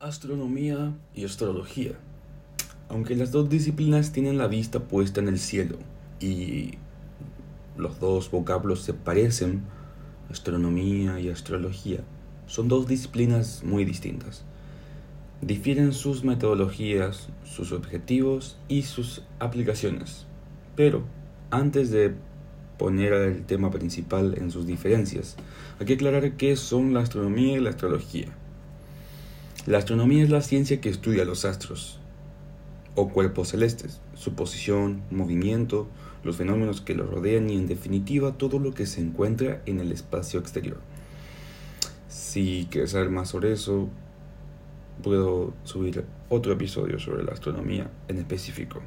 Astronomía y astrología. Aunque las dos disciplinas tienen la vista puesta en el cielo y los dos vocablos se parecen, astronomía y astrología, son dos disciplinas muy distintas. Difieren sus metodologías, sus objetivos y sus aplicaciones. Pero, antes de poner el tema principal en sus diferencias, hay que aclarar qué son la astronomía y la astrología. La astronomía es la ciencia que estudia los astros o cuerpos celestes, su posición, movimiento, los fenómenos que los rodean y en definitiva todo lo que se encuentra en el espacio exterior. Si quieres saber más sobre eso, puedo subir otro episodio sobre la astronomía en específico.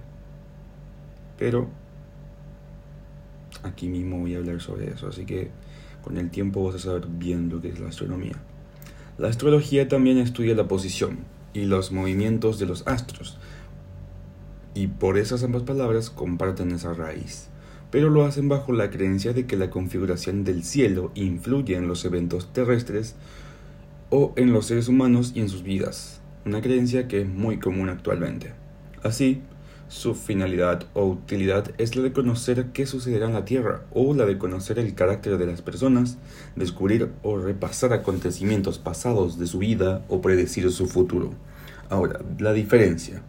Pero aquí mismo voy a hablar sobre eso, así que con el tiempo vas a saber bien lo que es la astronomía. La astrología también estudia la posición y los movimientos de los astros, y por esas ambas palabras comparten esa raíz, pero lo hacen bajo la creencia de que la configuración del cielo influye en los eventos terrestres o en los seres humanos y en sus vidas, una creencia que es muy común actualmente. Así, su finalidad o utilidad es la de conocer qué sucederá en la Tierra o la de conocer el carácter de las personas, descubrir o repasar acontecimientos pasados de su vida o predecir su futuro. Ahora, la diferencia.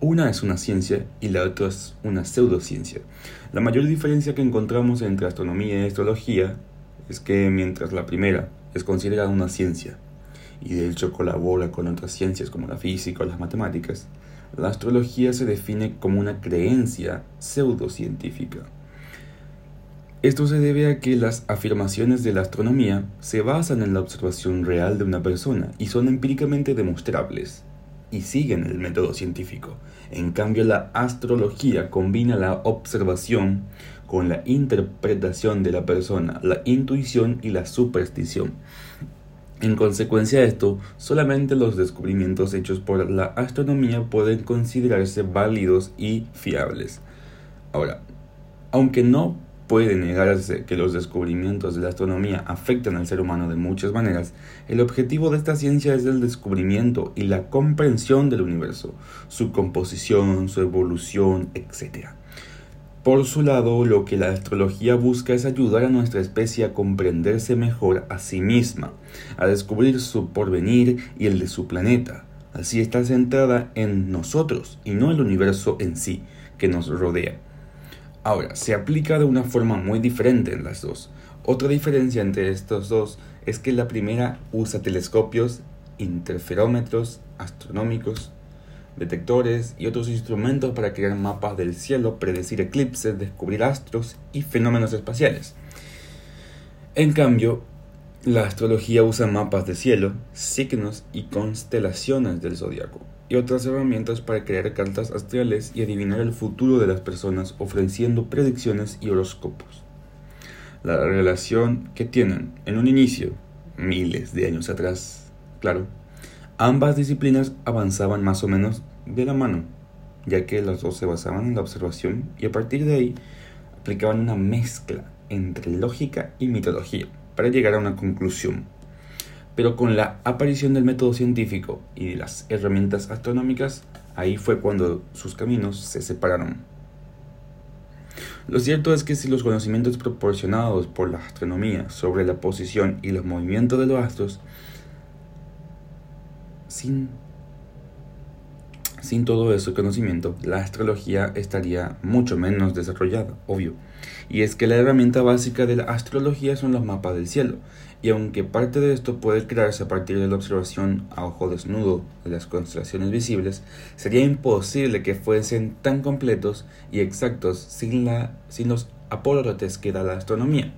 Una es una ciencia y la otra es una pseudociencia. La mayor diferencia que encontramos entre astronomía y astrología es que mientras la primera es considerada una ciencia y de hecho colabora con otras ciencias como la física o las matemáticas, la astrología se define como una creencia pseudocientífica. Esto se debe a que las afirmaciones de la astronomía se basan en la observación real de una persona y son empíricamente demostrables y siguen el método científico. En cambio, la astrología combina la observación con la interpretación de la persona, la intuición y la superstición. En consecuencia de esto, solamente los descubrimientos hechos por la astronomía pueden considerarse válidos y fiables. Ahora, aunque no puede negarse que los descubrimientos de la astronomía afectan al ser humano de muchas maneras, el objetivo de esta ciencia es el descubrimiento y la comprensión del universo, su composición, su evolución, etc. Por su lado, lo que la astrología busca es ayudar a nuestra especie a comprenderse mejor a sí misma, a descubrir su porvenir y el de su planeta. Así está centrada en nosotros y no el universo en sí que nos rodea. Ahora, se aplica de una forma muy diferente en las dos. Otra diferencia entre estos dos es que la primera usa telescopios, interferómetros astronómicos detectores y otros instrumentos para crear mapas del cielo, predecir eclipses, descubrir astros y fenómenos espaciales. En cambio, la astrología usa mapas de cielo, signos y constelaciones del zodiaco y otras herramientas para crear cartas astrales y adivinar el futuro de las personas ofreciendo predicciones y horóscopos. La relación que tienen en un inicio, miles de años atrás, claro, Ambas disciplinas avanzaban más o menos de la mano, ya que las dos se basaban en la observación y a partir de ahí aplicaban una mezcla entre lógica y mitología para llegar a una conclusión. Pero con la aparición del método científico y de las herramientas astronómicas, ahí fue cuando sus caminos se separaron. Lo cierto es que si los conocimientos proporcionados por la astronomía sobre la posición y los movimientos de los astros sin, sin todo ese conocimiento, la astrología estaría mucho menos desarrollada, obvio. Y es que la herramienta básica de la astrología son los mapas del cielo, y aunque parte de esto puede crearse a partir de la observación a ojo desnudo de las constelaciones visibles, sería imposible que fuesen tan completos y exactos sin, la, sin los apólotes que da la astronomía.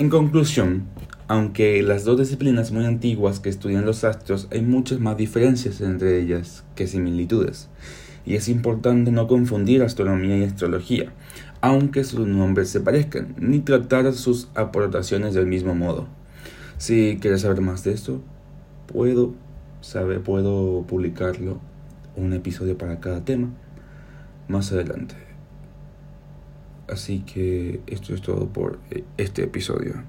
En conclusión, aunque las dos disciplinas muy antiguas que estudian los astros hay muchas más diferencias entre ellas que similitudes, y es importante no confundir astronomía y astrología, aunque sus nombres se parezcan, ni tratar sus aportaciones del mismo modo. Si quieres saber más de esto, puedo saber, puedo publicarlo un episodio para cada tema más adelante. Así que esto es todo por este episodio.